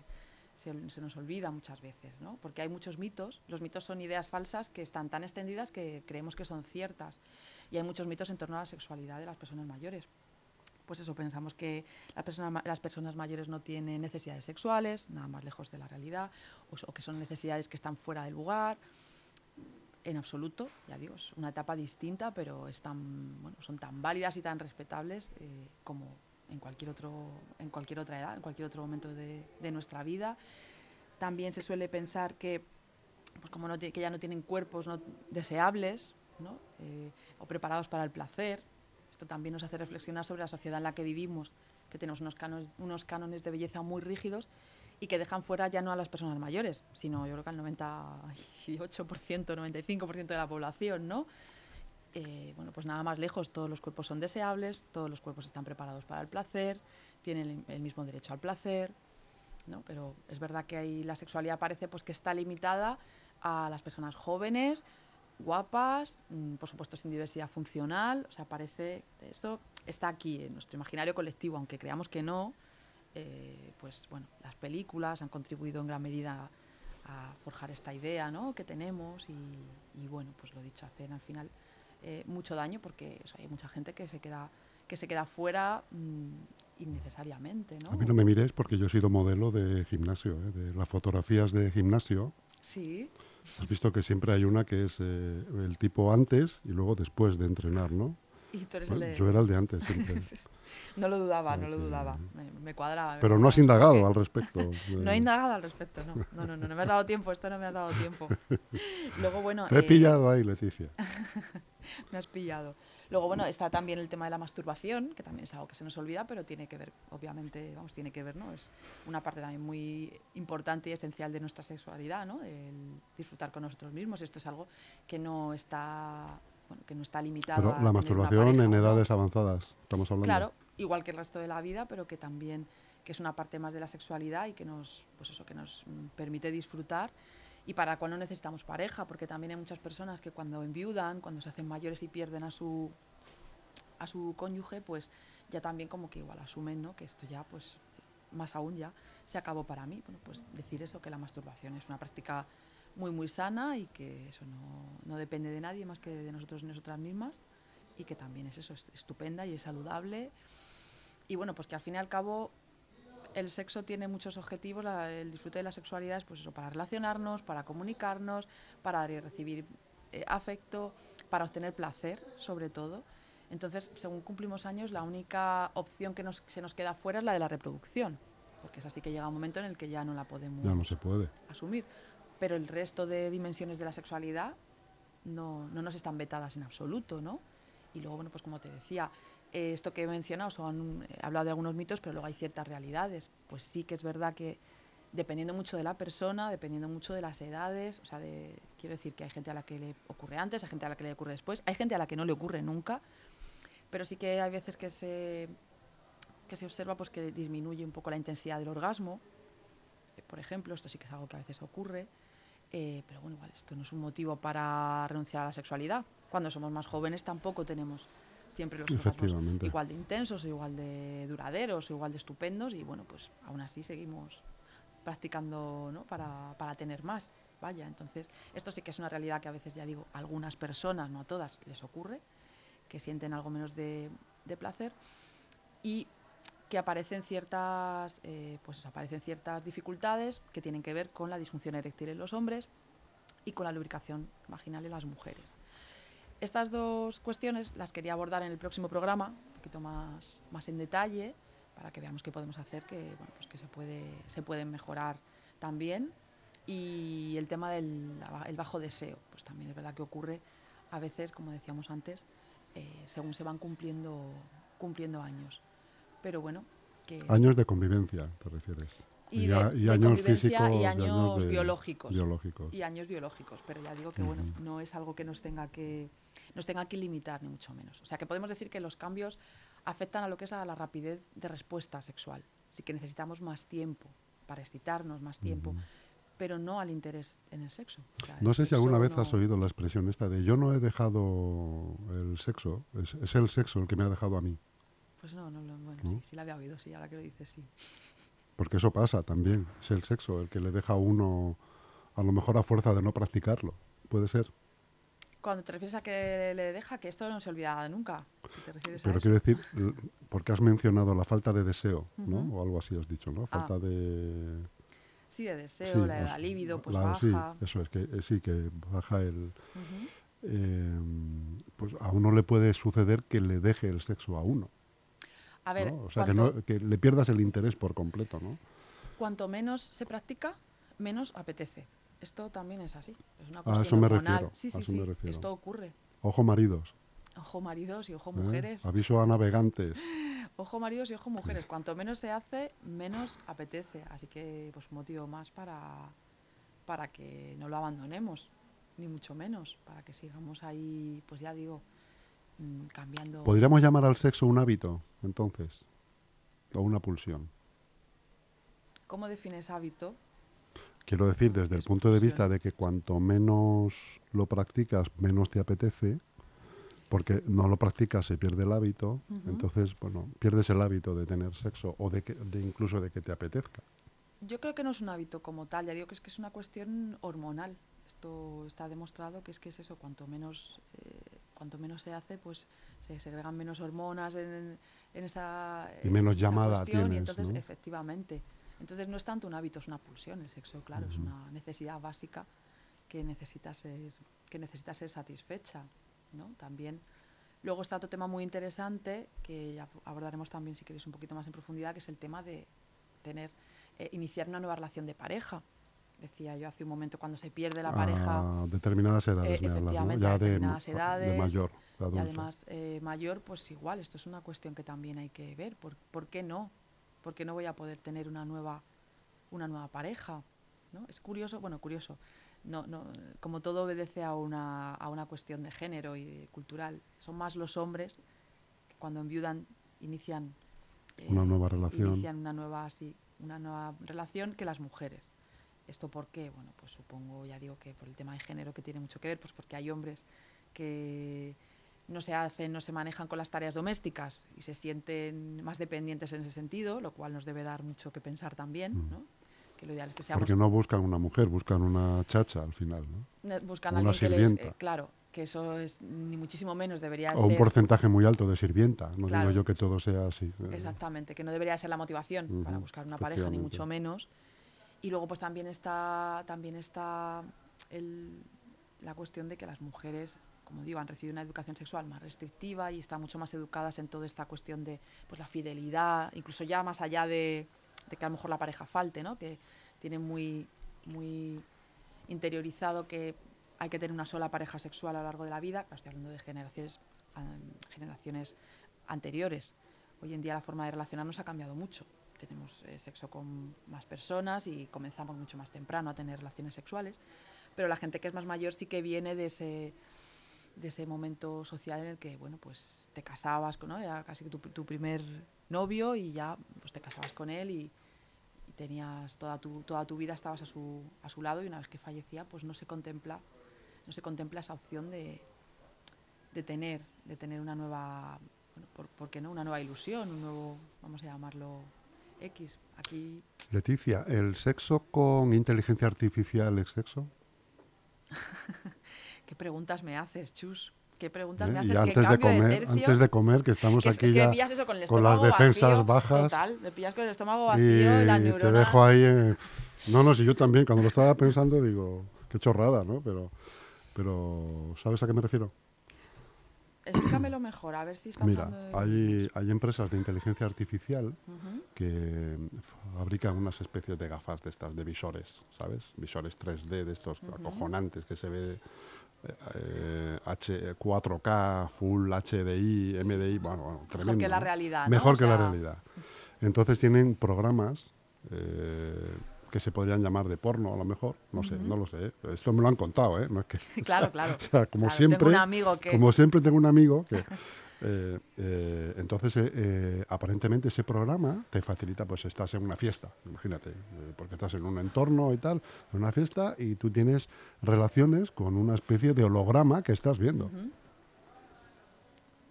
[SPEAKER 2] se, nos olvida muchas veces, ¿no? Porque hay muchos mitos. Los mitos son ideas falsas que están tan extendidas que creemos que son ciertas. Y hay muchos mitos en torno a la sexualidad de las personas mayores. pues eso, pensamos que la persona, las personas mayores no tienen necesidades sexuales, nada más lejos de la realidad, o que son necesidades que están fuera del lugar en absoluto, ya digo, es una etapa distinta, pero bueno, son tan válidas y tan respetables eh, como en cualquier, otro, en cualquier otra edad, en cualquier otro momento de, nuestra vida. También se suele pensar que, pues como no, que ya no tienen cuerpos no deseables ¿no? Eh, o preparados para el placer. Esto también nos hace reflexionar sobre la sociedad en la que vivimos, que tenemos unos cánones, unos cánones de belleza muy rígidos y que dejan fuera ya no a las personas mayores, sino yo creo que al 98%, 95% de la población, ¿no? Eh, bueno, pues nada más lejos, todos los cuerpos son deseables, todos los cuerpos están preparados para el placer, tienen el, mismo derecho al placer, ¿no? Pero es verdad que ahí la sexualidad parece pues que está limitada a las personas jóvenes, guapas, mm, por supuesto sin diversidad funcional, o sea, parece, esto está aquí en nuestro imaginario colectivo, aunque creamos que no, eh, pues bueno, las películas han contribuido en gran medida a forjar esta idea ¿no? que tenemos y, bueno, pues lo dicho, hacen al final eh, mucho daño porque hay mucha gente que se queda que se queda fuera mm, innecesariamente. ¿no?
[SPEAKER 1] A mí no me mires porque yo he sido modelo de gimnasio, ¿eh? de las fotografías de gimnasio.
[SPEAKER 2] Sí.
[SPEAKER 1] Has visto que siempre hay una que es el tipo antes y luego después de entrenar, ¿no? Yo era el de antes siempre.
[SPEAKER 2] no lo dudaba, no lo dudaba. Me, cuadraba.
[SPEAKER 1] Pero no has indagado al respecto.
[SPEAKER 2] no he indagado al respecto, no. No, no, no, me has dado tiempo, esto no me ha dado tiempo. Luego, bueno...
[SPEAKER 1] Te he eh, pillado ahí, Leticia.
[SPEAKER 2] me has pillado. Luego, bueno, está también el tema de la masturbación, que también es algo que se nos olvida, pero tiene que ver, obviamente, vamos, tiene que ver, ¿no? Es una parte también muy importante y esencial de nuestra sexualidad, ¿no? El disfrutar con nosotros mismos. Esto es algo que no está que no está limitado
[SPEAKER 1] pero la masturbación en edades avanzadas, estamos hablando.
[SPEAKER 2] Claro, igual que el resto de la vida, pero que también que es una parte más de la sexualidad y que nos, pues eso, que nos mm, permite disfrutar y para cuando necesitamos pareja, porque también hay muchas personas que cuando enviudan, cuando se hacen mayores y pierden a su a su cónyuge, pues ya también como que igual asumen, ¿no? Que esto ya, pues más aún ya se acabó para mí. Bueno, pues decir eso, que la masturbación es una práctica muy, muy sana y que eso no, no depende de nadie más que de nosotros y nosotras mismas y que también es eso, es estupenda y es saludable. Y bueno, pues que al fin y al cabo el sexo tiene muchos objetivos, el disfrute de la sexualidad es pues eso, para relacionarnos, para comunicarnos, para dar y recibir eh, afecto, para obtener placer, sobre todo. Entonces, según cumplimos años, la única opción que nos, se nos queda fuera es la de la reproducción, porque es así que llega un momento en el que ya no la podemos
[SPEAKER 1] no se puede.
[SPEAKER 2] asumir pero el resto de dimensiones de la sexualidad no, no nos están vetadas en absoluto, ¿no? Y luego, bueno, pues como te decía, eh, esto que he mencionado, son, he hablado de algunos mitos, pero luego hay ciertas realidades. Pues sí que es verdad que dependiendo mucho de la persona, dependiendo mucho de las edades, o sea, de, quiero decir que hay gente a la que le ocurre antes, hay gente a la que le ocurre después, hay gente a la que no le ocurre nunca, pero sí que hay veces que se, que se observa pues, que disminuye un poco la intensidad del orgasmo, por ejemplo, esto sí que es algo que a veces ocurre. Eh, pero bueno, igual esto no es un motivo para renunciar a la sexualidad. Cuando somos más jóvenes tampoco tenemos siempre los orgasmos igual de intensos, o igual de duraderos, o igual de estupendos y bueno, pues aún así seguimos practicando ¿no? para, para tener más. Vaya, entonces esto sí que es una realidad que a veces ya digo, a algunas personas, no a todas, les ocurre, que sienten algo menos de, de placer y que aparecen ciertas, eh, pues aparecen ciertas dificultades que tienen que ver con la disfunción eréctil en los hombres y con la lubricación vaginal en las mujeres. Estas dos cuestiones las quería abordar en el próximo programa, un poquito más, más en detalle, para que veamos qué podemos hacer, que, bueno, pues que se, puede, se pueden mejorar también. Y el tema del el bajo deseo, pues también es verdad que ocurre a veces, como decíamos antes, eh, según se van cumpliendo, cumpliendo años pero bueno. Que
[SPEAKER 1] años de convivencia, te refieres.
[SPEAKER 2] Y, años físicos y años, biológicos, y años biológicos pero ya digo que bueno no es algo que nos tenga que nos tenga que limitar ni mucho menos. O sea que podemos decir que los cambios afectan a lo que es a la rapidez de respuesta sexual. Sí que necesitamos más tiempo para excitarnos más tiempo pero no al interés en el sexo.
[SPEAKER 1] No sé si alguna vez has oído la expresión esta de yo no he dejado el sexo es el sexo el que me ha dejado a mí
[SPEAKER 2] pues no, no, bueno, sí, sí la había oído, sí, ahora que lo dices, sí.
[SPEAKER 1] Porque eso pasa también, es el sexo el que le deja a uno a lo mejor a fuerza de no practicarlo, puede ser.
[SPEAKER 2] Cuando te refieres a que le deja, que esto no se olvida nunca. ¿Te refieres
[SPEAKER 1] Pero quiero decir, porque has mencionado la falta de deseo, ¿no? O algo así has dicho, ¿no?
[SPEAKER 2] Ah.
[SPEAKER 1] Falta de...
[SPEAKER 2] Sí, de deseo,
[SPEAKER 1] sí,
[SPEAKER 2] la, la libido, pues
[SPEAKER 1] la-
[SPEAKER 2] baja.
[SPEAKER 1] Sí, eso es, que eh, sí, que baja el... Eh, pues a uno le puede suceder que le deje el sexo a uno.
[SPEAKER 2] A ver,
[SPEAKER 1] ¿no? O sea, que,
[SPEAKER 2] cuanto,
[SPEAKER 1] no- que le pierdas el interés por completo, ¿no?
[SPEAKER 2] cuanto menos se practica, menos apetece. Esto también es así. Es una
[SPEAKER 1] A
[SPEAKER 2] cuestión
[SPEAKER 1] eso me
[SPEAKER 2] hormonal.
[SPEAKER 1] refiero,
[SPEAKER 2] Sí,
[SPEAKER 1] a
[SPEAKER 2] sí, sí.
[SPEAKER 1] refiero.
[SPEAKER 2] Esto ocurre.
[SPEAKER 1] Ojo maridos.
[SPEAKER 2] Ojo maridos y ojo
[SPEAKER 1] ¿eh?
[SPEAKER 2] mujeres.
[SPEAKER 1] Aviso a navegantes.
[SPEAKER 2] Ojo maridos y ojo mujeres. Cuanto menos se hace, menos apetece. Así que, pues, un motivo más para, para que no lo abandonemos, ni mucho menos. Para que sigamos ahí, pues ya digo, cambiando.
[SPEAKER 1] ¿Podríamos llamar al sexo un hábito, entonces? ¿O una pulsión?
[SPEAKER 2] ¿Cómo defines hábito?
[SPEAKER 1] Quiero decir, desde el punto de vista de que cuanto menos lo practicas, menos te apetece, porque no lo practicas, se pierde el hábito, entonces, bueno, pierdes el hábito de tener sexo o de, que, de incluso de que te apetezca.
[SPEAKER 2] Yo creo que no es un hábito como tal, ya digo que es que es una cuestión hormonal. Esto está demostrado que es que es eso, cuanto menos, eh, cuanto menos se hace, pues se segregan menos hormonas en, en esa,
[SPEAKER 1] Y menos
[SPEAKER 2] esa
[SPEAKER 1] llamada
[SPEAKER 2] cuestión, y
[SPEAKER 1] tienes,
[SPEAKER 2] entonces,
[SPEAKER 1] ¿no?
[SPEAKER 2] efectivamente. Entonces no es tanto un hábito, es una pulsión. El sexo, claro, es una necesidad básica que necesita ser, que necesita ser satisfecha, ¿no? También. Luego está otro tema muy interesante que ya abordaremos también si queréis un poquito más en profundidad, que es el tema de tener, eh, iniciar una nueva relación de pareja. Decía yo hace un momento, cuando se pierde la pareja
[SPEAKER 1] A determinadas edades
[SPEAKER 2] Eh,
[SPEAKER 1] me hablas, ¿no?
[SPEAKER 2] efectivamente,
[SPEAKER 1] Ya de,
[SPEAKER 2] determinadas
[SPEAKER 1] de
[SPEAKER 2] edades,
[SPEAKER 1] mayor, de
[SPEAKER 2] y además eh, mayor, pues igual, esto es una cuestión que también hay que ver. ¿Por, por qué no? ¿Por qué no voy a poder tener una nueva, una nueva pareja? ¿no? Es curioso, bueno, curioso. No, no, como todo obedece a una, a una cuestión de género y de cultural. Son más los hombres que cuando enviudan inician eh,
[SPEAKER 1] Una nueva relación.
[SPEAKER 2] inician una nueva, sí, una nueva relación que las mujeres. ¿Esto por qué? Bueno, pues supongo, ya digo que por el tema de género que tiene mucho que ver, pues porque hay hombres que no se hacen, no se manejan con las tareas domésticas y se sienten más dependientes en ese sentido, lo cual nos debe dar mucho que pensar también,
[SPEAKER 1] Mm.
[SPEAKER 2] ¿no? Que lo ideal es que seamos
[SPEAKER 1] Porque no buscan una mujer, buscan una chacha al final, ¿no?
[SPEAKER 2] buscan a
[SPEAKER 1] una
[SPEAKER 2] alguien que les,
[SPEAKER 1] sirvienta.
[SPEAKER 2] eh, claro, que eso es ni muchísimo menos debería
[SPEAKER 1] O un
[SPEAKER 2] ser
[SPEAKER 1] porcentaje muy alto de sirvienta. No
[SPEAKER 2] Claro.
[SPEAKER 1] digo yo que todo sea así. eh,
[SPEAKER 2] Exactamente, que no debería ser la motivación para buscar una pareja, ni mucho menos. Y luego pues también está, también está el- la cuestión de que las mujeres, como digo, han recibido una educación sexual más restrictiva y están mucho más educadas en toda esta cuestión de pues, la fidelidad, incluso ya más allá de, de que a lo mejor la pareja falte, ¿no? que tienen muy, muy interiorizado que hay que tener una sola pareja sexual a lo largo de la vida. Estoy hablando de generaciones, generaciones anteriores. Hoy en día la forma de relacionarnos ha cambiado mucho. Tenemos eh, sexo con más personas y comenzamos mucho más temprano a tener relaciones sexuales. Pero la gente que es más mayor sí que viene de ese, de ese momento social en el que, bueno, pues te casabas con, ¿no? Era casi tu, tu primer novio y ya pues te casabas con él y, tenías toda tu, toda tu vida estabas a su, a su lado y una vez que fallecía pues no se contempla no se contempla esa opción de, de tener de tener una nueva bueno, por, ¿por qué no una nueva ilusión un nuevo vamos a llamarlo X aquí
[SPEAKER 1] Leticia, ¿el sexo con inteligencia artificial es sexo?
[SPEAKER 2] qué preguntas me haces chus qué preguntas
[SPEAKER 1] ¿Eh?
[SPEAKER 2] me
[SPEAKER 1] Y
[SPEAKER 2] haces
[SPEAKER 1] antes
[SPEAKER 2] ¿Qué
[SPEAKER 1] de comer,
[SPEAKER 2] tercio?
[SPEAKER 1] antes de comer, que estamos
[SPEAKER 2] Que
[SPEAKER 1] aquí
[SPEAKER 2] es
[SPEAKER 1] ya
[SPEAKER 2] con
[SPEAKER 1] las defensas
[SPEAKER 2] vacío,
[SPEAKER 1] bajas
[SPEAKER 2] total me pillas con el estómago vacío y, la
[SPEAKER 1] te dejo ahí. eh, no, no, si yo también, cuando lo estaba pensando, digo, qué chorrada, ¿no? Pero, pero ¿sabes a qué me refiero?
[SPEAKER 2] Explícamelo mejor a ver si estamos
[SPEAKER 1] Mira,
[SPEAKER 2] de...
[SPEAKER 1] hay, hay empresas de inteligencia artificial que fabrican unas especies de gafas de estas, de visores, ¿sabes? Visores 3D de estos acojonantes que se ve eh, H, 4K, Full HDI, MDI, bueno, bueno, tremendo.
[SPEAKER 2] que la realidad, ¿no?
[SPEAKER 1] Mejor
[SPEAKER 2] O
[SPEAKER 1] que la realidad. Entonces tienen programas eh, que se podrían llamar de porno, a lo mejor, no sé, no lo sé. Esto me lo han contado, ¿eh? No es que,
[SPEAKER 2] claro claro
[SPEAKER 1] o sea, como
[SPEAKER 2] Claro,
[SPEAKER 1] siempre,
[SPEAKER 2] tengo un amigo que
[SPEAKER 1] como siempre tengo un amigo que eh, eh, entonces eh, aparentemente ese programa te facilita pues estás en una fiesta imagínate porque estás en un entorno y tal en una fiesta y tú tienes relaciones con una especie de holograma que estás viendo.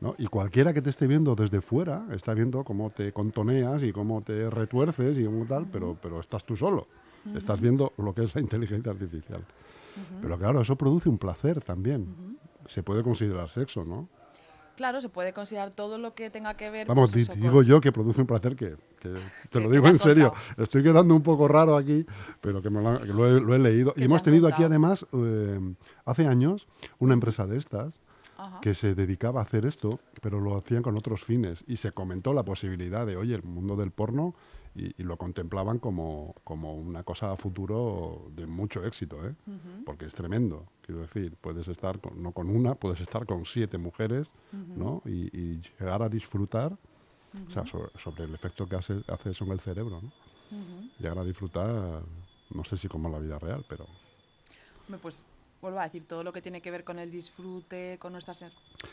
[SPEAKER 1] ¿No? y cualquiera que te esté viendo desde fuera está viendo cómo te contoneas y cómo te retuerces y cómo tal pero pero estás tú solo estás viendo lo que es la inteligencia artificial pero claro eso produce un placer también se puede considerar sexo, ¿no?
[SPEAKER 2] Claro, se puede considerar todo lo que tenga que ver.
[SPEAKER 1] Vamos,
[SPEAKER 2] pues,
[SPEAKER 1] digo
[SPEAKER 2] con-
[SPEAKER 1] yo que produce un placer que, que te lo digo en serio.
[SPEAKER 2] contado.
[SPEAKER 1] Estoy quedando un poco raro aquí, pero que, me lo, que lo he, lo he leído. Y hemos tenido aquí además, eh, hace años, una empresa de estas
[SPEAKER 2] Ajá.
[SPEAKER 1] que se dedicaba a hacer esto, pero lo hacían con otros fines. Y se comentó la posibilidad de, oye, el mundo del porno, y, y lo contemplaban como, como una cosa a futuro de mucho éxito, ¿eh? Porque es tremendo. Quiero decir, puedes estar con- no con una, puedes estar con siete mujeres, ¿no? Y, y llegar a disfrutar, o sea, so- sobre, el efecto que hace, hace eso en el cerebro, ¿no? Llegar a disfrutar, no sé si como en la vida real, pero
[SPEAKER 2] Pues vuelvo a decir, todo lo que tiene que ver con el disfrute, con nuestras...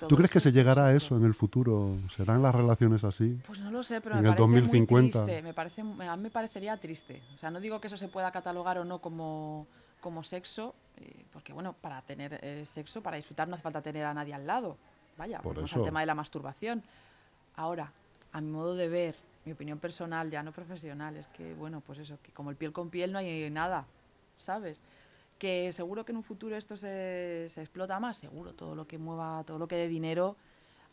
[SPEAKER 1] ¿tú crees que se llegará a eso en el futuro? ¿Serán las relaciones así?
[SPEAKER 2] Pues no lo sé, pero
[SPEAKER 1] En
[SPEAKER 2] me
[SPEAKER 1] el
[SPEAKER 2] parece
[SPEAKER 1] 2050.
[SPEAKER 2] muy triste. Me parece, me- a mí me parecería triste. O sea, no digo que eso se pueda catalogar o no como, como sexo, eh, porque bueno, para tener eh, sexo, para disfrutar, no hace falta tener a nadie al lado. Vaya,
[SPEAKER 1] Por eso.
[SPEAKER 2] al tema de la masturbación. Ahora, a mi modo de ver, mi opinión personal, ya no profesional, es que bueno, pues eso, que como el piel con piel no hay nada, ¿sabes? Que seguro que en un futuro esto se, se explota más, seguro, todo lo que mueva, todo lo que dé dinero.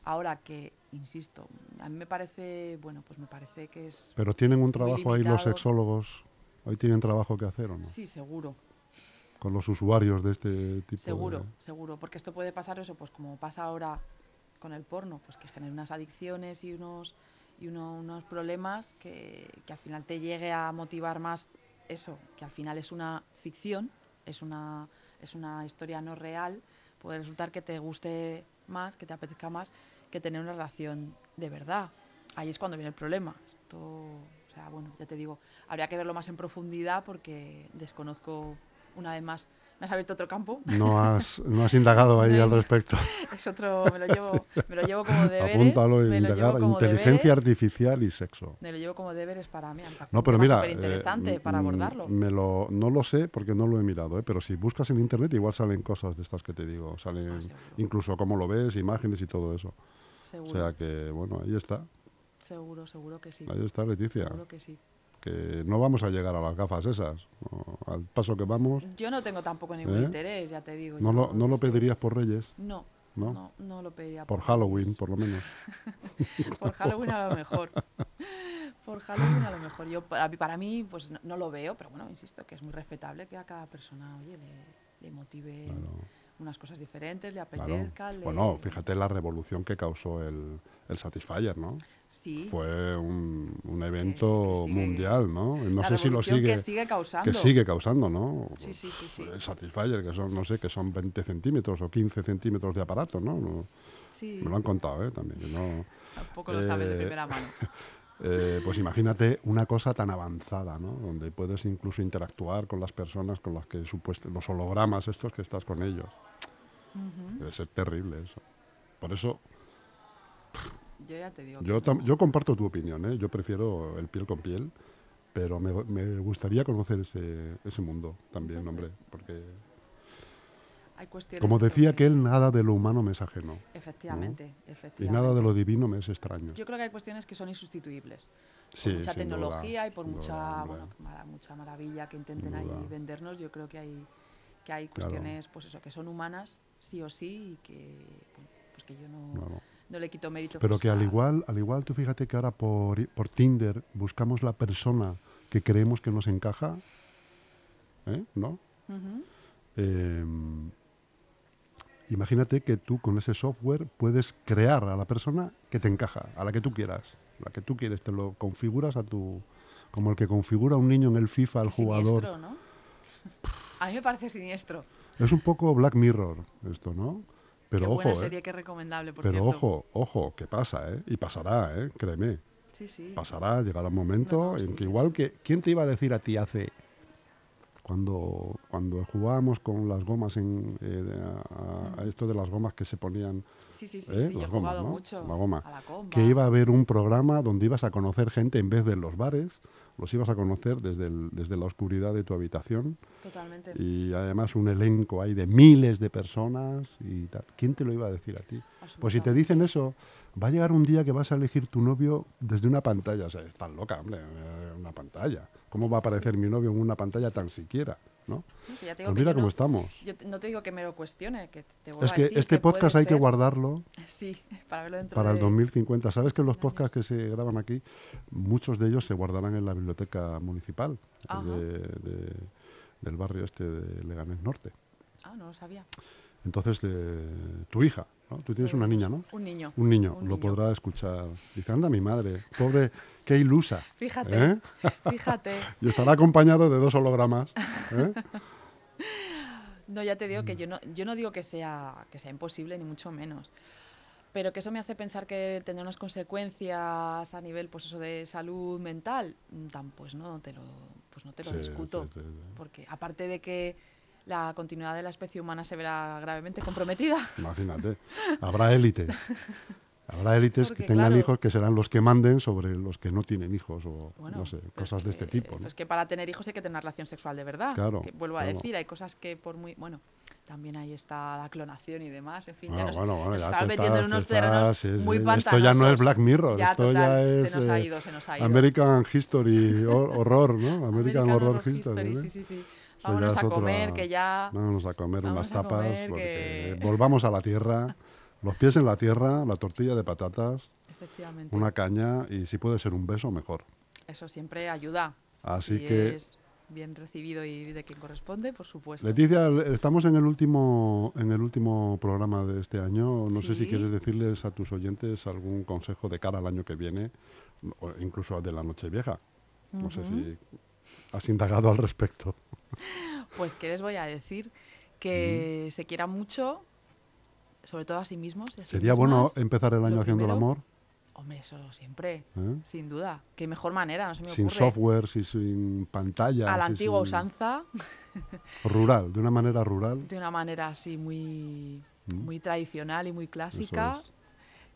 [SPEAKER 2] Ahora que, insisto, a mí me parece, bueno, pues me parece que es...
[SPEAKER 1] Pero tienen un trabajo ahí los sexólogos, ahí tienen trabajo que hacer, ¿o no?
[SPEAKER 2] Sí, seguro,
[SPEAKER 1] Con los usuarios de este tipo
[SPEAKER 2] seguro,
[SPEAKER 1] de...
[SPEAKER 2] seguro, porque esto puede pasar eso, pues como pasa ahora con el porno, pues que genera unas adicciones y unos y uno- unos problemas que, que al final te llegue a motivar más eso, que al final es una ficción, es una, es una historia no real, puede resultar que te guste más, que te apetezca más que tener una relación de verdad. Ahí es cuando viene el problema. Esto, o sea, bueno, ya te digo, habría que verlo más en profundidad porque desconozco una vez más. Me has abierto otro campo.
[SPEAKER 1] No has, no has indagado ahí
[SPEAKER 2] No
[SPEAKER 1] al respecto.
[SPEAKER 2] Es otro, me lo llevo, me lo llevo como deberes.
[SPEAKER 1] Apúntalo
[SPEAKER 2] me
[SPEAKER 1] indagar
[SPEAKER 2] como
[SPEAKER 1] inteligencia
[SPEAKER 2] deberes,
[SPEAKER 1] artificial y sexo.
[SPEAKER 2] Me lo llevo como deberes para mí.
[SPEAKER 1] No, pero mira,
[SPEAKER 2] interesante
[SPEAKER 1] eh,
[SPEAKER 2] para
[SPEAKER 1] mm,
[SPEAKER 2] abordarlo.
[SPEAKER 1] Me lo, no lo sé porque no lo he mirado, ¿eh? pero si buscas en internet igual salen cosas de estas que te digo, salen
[SPEAKER 2] Ah,
[SPEAKER 1] incluso cómo lo ves, imágenes y todo eso.
[SPEAKER 2] Seguro,
[SPEAKER 1] O sea que, bueno, ahí está,
[SPEAKER 2] seguro, seguro que sí.
[SPEAKER 1] ahí está Leticia,
[SPEAKER 2] Seguro que sí.
[SPEAKER 1] Que no vamos a llegar a las gafas esas, al paso que vamos,
[SPEAKER 2] Yo no tengo tampoco ningún
[SPEAKER 1] ¿Eh?
[SPEAKER 2] interés, ya te digo.
[SPEAKER 1] no lo, no lo pedirías por Reyes,
[SPEAKER 2] No,
[SPEAKER 1] ¿no?
[SPEAKER 2] no, no lo pediría.
[SPEAKER 1] por Halloween,
[SPEAKER 2] Reyes.
[SPEAKER 1] por lo menos.
[SPEAKER 2] Por Halloween a lo mejor. Por Halloween a lo mejor. Yo, para, mí- para mí, pues no, no lo veo, pero bueno, insisto, que es muy respetable que a cada persona, oye, le, le motive
[SPEAKER 1] Claro.
[SPEAKER 2] unas cosas diferentes, le
[SPEAKER 1] Claro.
[SPEAKER 2] apetezca. le-
[SPEAKER 1] Bueno, fíjate la revolución que causó el, el Satisfyer, ¿no?
[SPEAKER 2] Sí.
[SPEAKER 1] Fue un, un evento
[SPEAKER 2] sigue-
[SPEAKER 1] mundial, ¿no? No
[SPEAKER 2] la
[SPEAKER 1] sé si lo sigue,
[SPEAKER 2] que sigue causando.
[SPEAKER 1] que sigue causando, ¿no?
[SPEAKER 2] Sí, sí, sí, sí.
[SPEAKER 1] El Satisfyer, que son, no sé, que son 20 centímetros o 15 centímetros de aparato, ¿no? No-
[SPEAKER 2] Sí,
[SPEAKER 1] Me lo han contado, ¿eh? También, que no...
[SPEAKER 2] tampoco lo sabes de
[SPEAKER 1] Eh,
[SPEAKER 2] primera mano.
[SPEAKER 1] Eh, pues imagínate una cosa tan avanzada, ¿no? Donde puedes incluso interactuar con las personas con las que supuesto los hologramas estos que estás con ellos. Debe ser terrible eso. Por eso
[SPEAKER 2] Yo ya te digo.
[SPEAKER 1] yo,
[SPEAKER 2] no.
[SPEAKER 1] comparto tu opinión, ¿eh? Yo prefiero el piel con piel, pero me, me gustaría conocer ese, ese mundo también, hombre, porque
[SPEAKER 2] Hay cuestiones
[SPEAKER 1] como decía que él, nada de lo humano me es ajeno
[SPEAKER 2] Efectivamente,
[SPEAKER 1] y
[SPEAKER 2] efectivamente.
[SPEAKER 1] nada de lo divino me es extraño.
[SPEAKER 2] Yo creo que hay cuestiones que son insustituibles.
[SPEAKER 1] Sí,
[SPEAKER 2] por mucha
[SPEAKER 1] duda,
[SPEAKER 2] tecnología y por
[SPEAKER 1] sin duda,
[SPEAKER 2] mucha, bueno, mucha maravilla que intenten ahí vendernos, yo creo que hay que hay
[SPEAKER 1] Claro.
[SPEAKER 2] cuestiones pues eso que son humanas sí o sí y que bueno, pues que yo no,
[SPEAKER 1] Claro.
[SPEAKER 2] No le quito mérito
[SPEAKER 1] Pero que al igual, al igual tú fíjate que ahora por, por Tinder buscamos la persona que creemos que nos encaja, ¿eh? ¿no? Eh, imagínate que tú con ese software puedes crear a la persona que te encaja, a la que tú quieras, la que tú quieres, te lo configuras a tu, como el que configura un niño en el FIFA al jugador.
[SPEAKER 2] ¿no? a mí me parece siniestro
[SPEAKER 1] Es un poco Black Mirror esto, ¿no? Pero
[SPEAKER 2] qué
[SPEAKER 1] ojo,
[SPEAKER 2] buena
[SPEAKER 1] ¿eh?
[SPEAKER 2] serie qué recomendable por
[SPEAKER 1] Pero
[SPEAKER 2] cierto
[SPEAKER 1] ojo, ojo, que pasa, ¿eh? Y pasará, ¿eh? Créeme.
[SPEAKER 2] sí sí
[SPEAKER 1] pasará, llegará un momento
[SPEAKER 2] No, no,
[SPEAKER 1] en
[SPEAKER 2] sí.
[SPEAKER 1] que igual que... ¿Quién te iba a decir a ti hace... Cuando, cuando jugábamos con las gomas, en, eh, a, a esto de las gomas que se ponían,
[SPEAKER 2] sí sí sí,
[SPEAKER 1] ¿eh?
[SPEAKER 2] sí, yo he
[SPEAKER 1] las gomas,
[SPEAKER 2] jugado
[SPEAKER 1] ¿no?
[SPEAKER 2] mucho
[SPEAKER 1] La goma.
[SPEAKER 2] a la
[SPEAKER 1] que iba a haber un programa donde ibas a conocer gente en vez de en los bares, los ibas a conocer desde, el- desde la oscuridad de tu habitación
[SPEAKER 2] totalmente
[SPEAKER 1] y además un elenco ahí de miles de personas y tal. ¿Quién te lo iba a decir a ti? Pues si te dicen eso, va a llegar un día que vas a elegir tu novio desde una pantalla. O sea, estás loca, hombre, eh, una pantalla. ¿Cómo va a aparecer mi novio en una pantalla tan siquiera? ¿No?
[SPEAKER 2] No, si ya te digo
[SPEAKER 1] Pues
[SPEAKER 2] que
[SPEAKER 1] mira cómo
[SPEAKER 2] no-
[SPEAKER 1] estamos.
[SPEAKER 2] Yo no te digo que me lo cuestione, que te
[SPEAKER 1] Es
[SPEAKER 2] a
[SPEAKER 1] que
[SPEAKER 2] decir
[SPEAKER 1] este
[SPEAKER 2] puede
[SPEAKER 1] podcast hay que guardarlo
[SPEAKER 2] Sí, para verlo dentro
[SPEAKER 1] para el
[SPEAKER 2] de...
[SPEAKER 1] 2050. ¿Sabes que los podcasts que se graban aquí, muchos de ellos se guardarán en la biblioteca municipal
[SPEAKER 2] Ajá.
[SPEAKER 1] de- de- del barrio este de Leganés Norte?
[SPEAKER 2] Ah, no lo sabía.
[SPEAKER 1] Entonces, eh, tu hija, ¿no? Tú tienes una niña, ¿no?
[SPEAKER 2] Un niño.
[SPEAKER 1] Un niño,
[SPEAKER 2] Un
[SPEAKER 1] lo
[SPEAKER 2] niño.
[SPEAKER 1] podrá escuchar. Dice, anda mi madre, pobre, qué ilusa.
[SPEAKER 2] Fíjate,
[SPEAKER 1] ¿eh?
[SPEAKER 2] fíjate.
[SPEAKER 1] Y estará acompañado de dos hologramas. ¿eh?
[SPEAKER 2] No, ya te digo que yo no, yo no digo que sea, que sea imposible, ni mucho menos. Pero que eso me hace pensar que tendrá unas consecuencias a nivel pues eso de salud mental. Mm, Tan, pues no te lo, pues no te lo
[SPEAKER 1] Sí,
[SPEAKER 2] discuto.
[SPEAKER 1] sí, sí, sí.
[SPEAKER 2] Porque aparte de que la continuidad de la especie humana se verá gravemente comprometida.
[SPEAKER 1] Imagínate, habrá élites. Habrá élites que
[SPEAKER 2] Porque,
[SPEAKER 1] tengan
[SPEAKER 2] claro.
[SPEAKER 1] hijos que serán los que manden sobre los que no tienen hijos o
[SPEAKER 2] Bueno,
[SPEAKER 1] no sé, cosas
[SPEAKER 2] es
[SPEAKER 1] de este
[SPEAKER 2] que-
[SPEAKER 1] tipo. ¿no?
[SPEAKER 2] Pues que para tener hijos hay que tener una relación sexual de verdad.
[SPEAKER 1] Claro,
[SPEAKER 2] Que vuelvo a
[SPEAKER 1] claro.
[SPEAKER 2] decir, hay cosas que por muy. Bueno, también ahí está la clonación y demás. En fin, ya
[SPEAKER 1] Bueno,
[SPEAKER 2] nos,
[SPEAKER 1] bueno,
[SPEAKER 2] nos
[SPEAKER 1] ya
[SPEAKER 2] estamos metiendo en unos
[SPEAKER 1] te
[SPEAKER 2] terrenos muy pantanosos.
[SPEAKER 1] Esto ya no es Black Mirror,
[SPEAKER 2] Ya,
[SPEAKER 1] esto
[SPEAKER 2] total,
[SPEAKER 1] ya
[SPEAKER 2] se
[SPEAKER 1] es
[SPEAKER 2] nos ha
[SPEAKER 1] eh,
[SPEAKER 2] ido, se nos ha ido.
[SPEAKER 1] American History hor- Horror, ¿no? American, Horror, History. ¿no?
[SPEAKER 2] Sí, sí, sí.
[SPEAKER 1] ya
[SPEAKER 2] Vámonos a
[SPEAKER 1] otra-
[SPEAKER 2] comer, que ya.
[SPEAKER 1] Vámonos a comer unas
[SPEAKER 2] a
[SPEAKER 1] tapas,
[SPEAKER 2] comer,
[SPEAKER 1] porque
[SPEAKER 2] que-
[SPEAKER 1] volvamos a la tierra, los pies en la tierra, la tortilla de patatas,
[SPEAKER 2] Efectivamente.
[SPEAKER 1] una caña y si puede ser un beso, mejor.
[SPEAKER 2] Eso siempre ayuda.
[SPEAKER 1] Así
[SPEAKER 2] si
[SPEAKER 1] que-
[SPEAKER 2] es bien recibido y de quien corresponde, por supuesto.
[SPEAKER 1] Leticia, estamos en el último en el último programa de este año. No sé si quieres decirles a tus oyentes algún consejo de cara al año que viene, o incluso de la Nochevieja. No sé si has indagado al respecto.
[SPEAKER 2] Pues, ¿qué les voy a decir? Que se quieran mucho, sobre todo a sí mismos. y a sí
[SPEAKER 1] Sería bueno empezar el año haciendo el amor,
[SPEAKER 2] Hombre, eso siempre,
[SPEAKER 1] ¿eh?
[SPEAKER 2] sin duda. Qué mejor manera, no se me
[SPEAKER 1] sin
[SPEAKER 2] ocurre.
[SPEAKER 1] software, sin, sin pantalla.
[SPEAKER 2] a la antigua
[SPEAKER 1] sin-
[SPEAKER 2] usanza,
[SPEAKER 1] Rural, de una manera rural.
[SPEAKER 2] de una manera así muy,
[SPEAKER 1] Mm.
[SPEAKER 2] muy tradicional y muy clásica.
[SPEAKER 1] Es.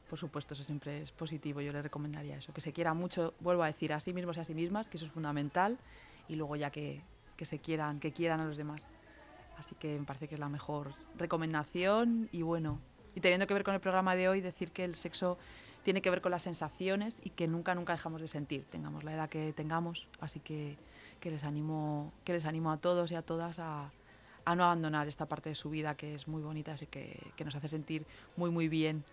[SPEAKER 2] Por supuesto, eso siempre es positivo. Yo le recomendaría eso. Que se quiera mucho, vuelvo a decir, a sí mismos y a sí mismas, que eso es fundamental. Y luego ya que, que se quieran, que quieran a los demás. Así que me parece que es la mejor recomendación. Y bueno, y teniendo que ver con el programa de hoy, decir que el sexo tiene que ver con las sensaciones y que nunca, nunca dejamos de sentir, tengamos la edad que tengamos. Así que, que les animo, que les animo a todos y a todas a, a no abandonar esta parte de su vida que es muy bonita, así que, que nos hace sentir muy, muy bien.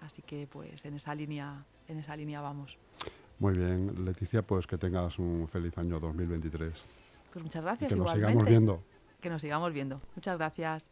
[SPEAKER 2] Así que pues en esa línea, en esa línea vamos.
[SPEAKER 1] Muy bien, Leticia, pues que tengas un feliz año 2023.
[SPEAKER 2] Pues muchas
[SPEAKER 1] Y
[SPEAKER 2] gracias.
[SPEAKER 1] que nos
[SPEAKER 2] igualmente.
[SPEAKER 1] sigamos viendo.
[SPEAKER 2] Que nos sigamos viendo. Muchas gracias.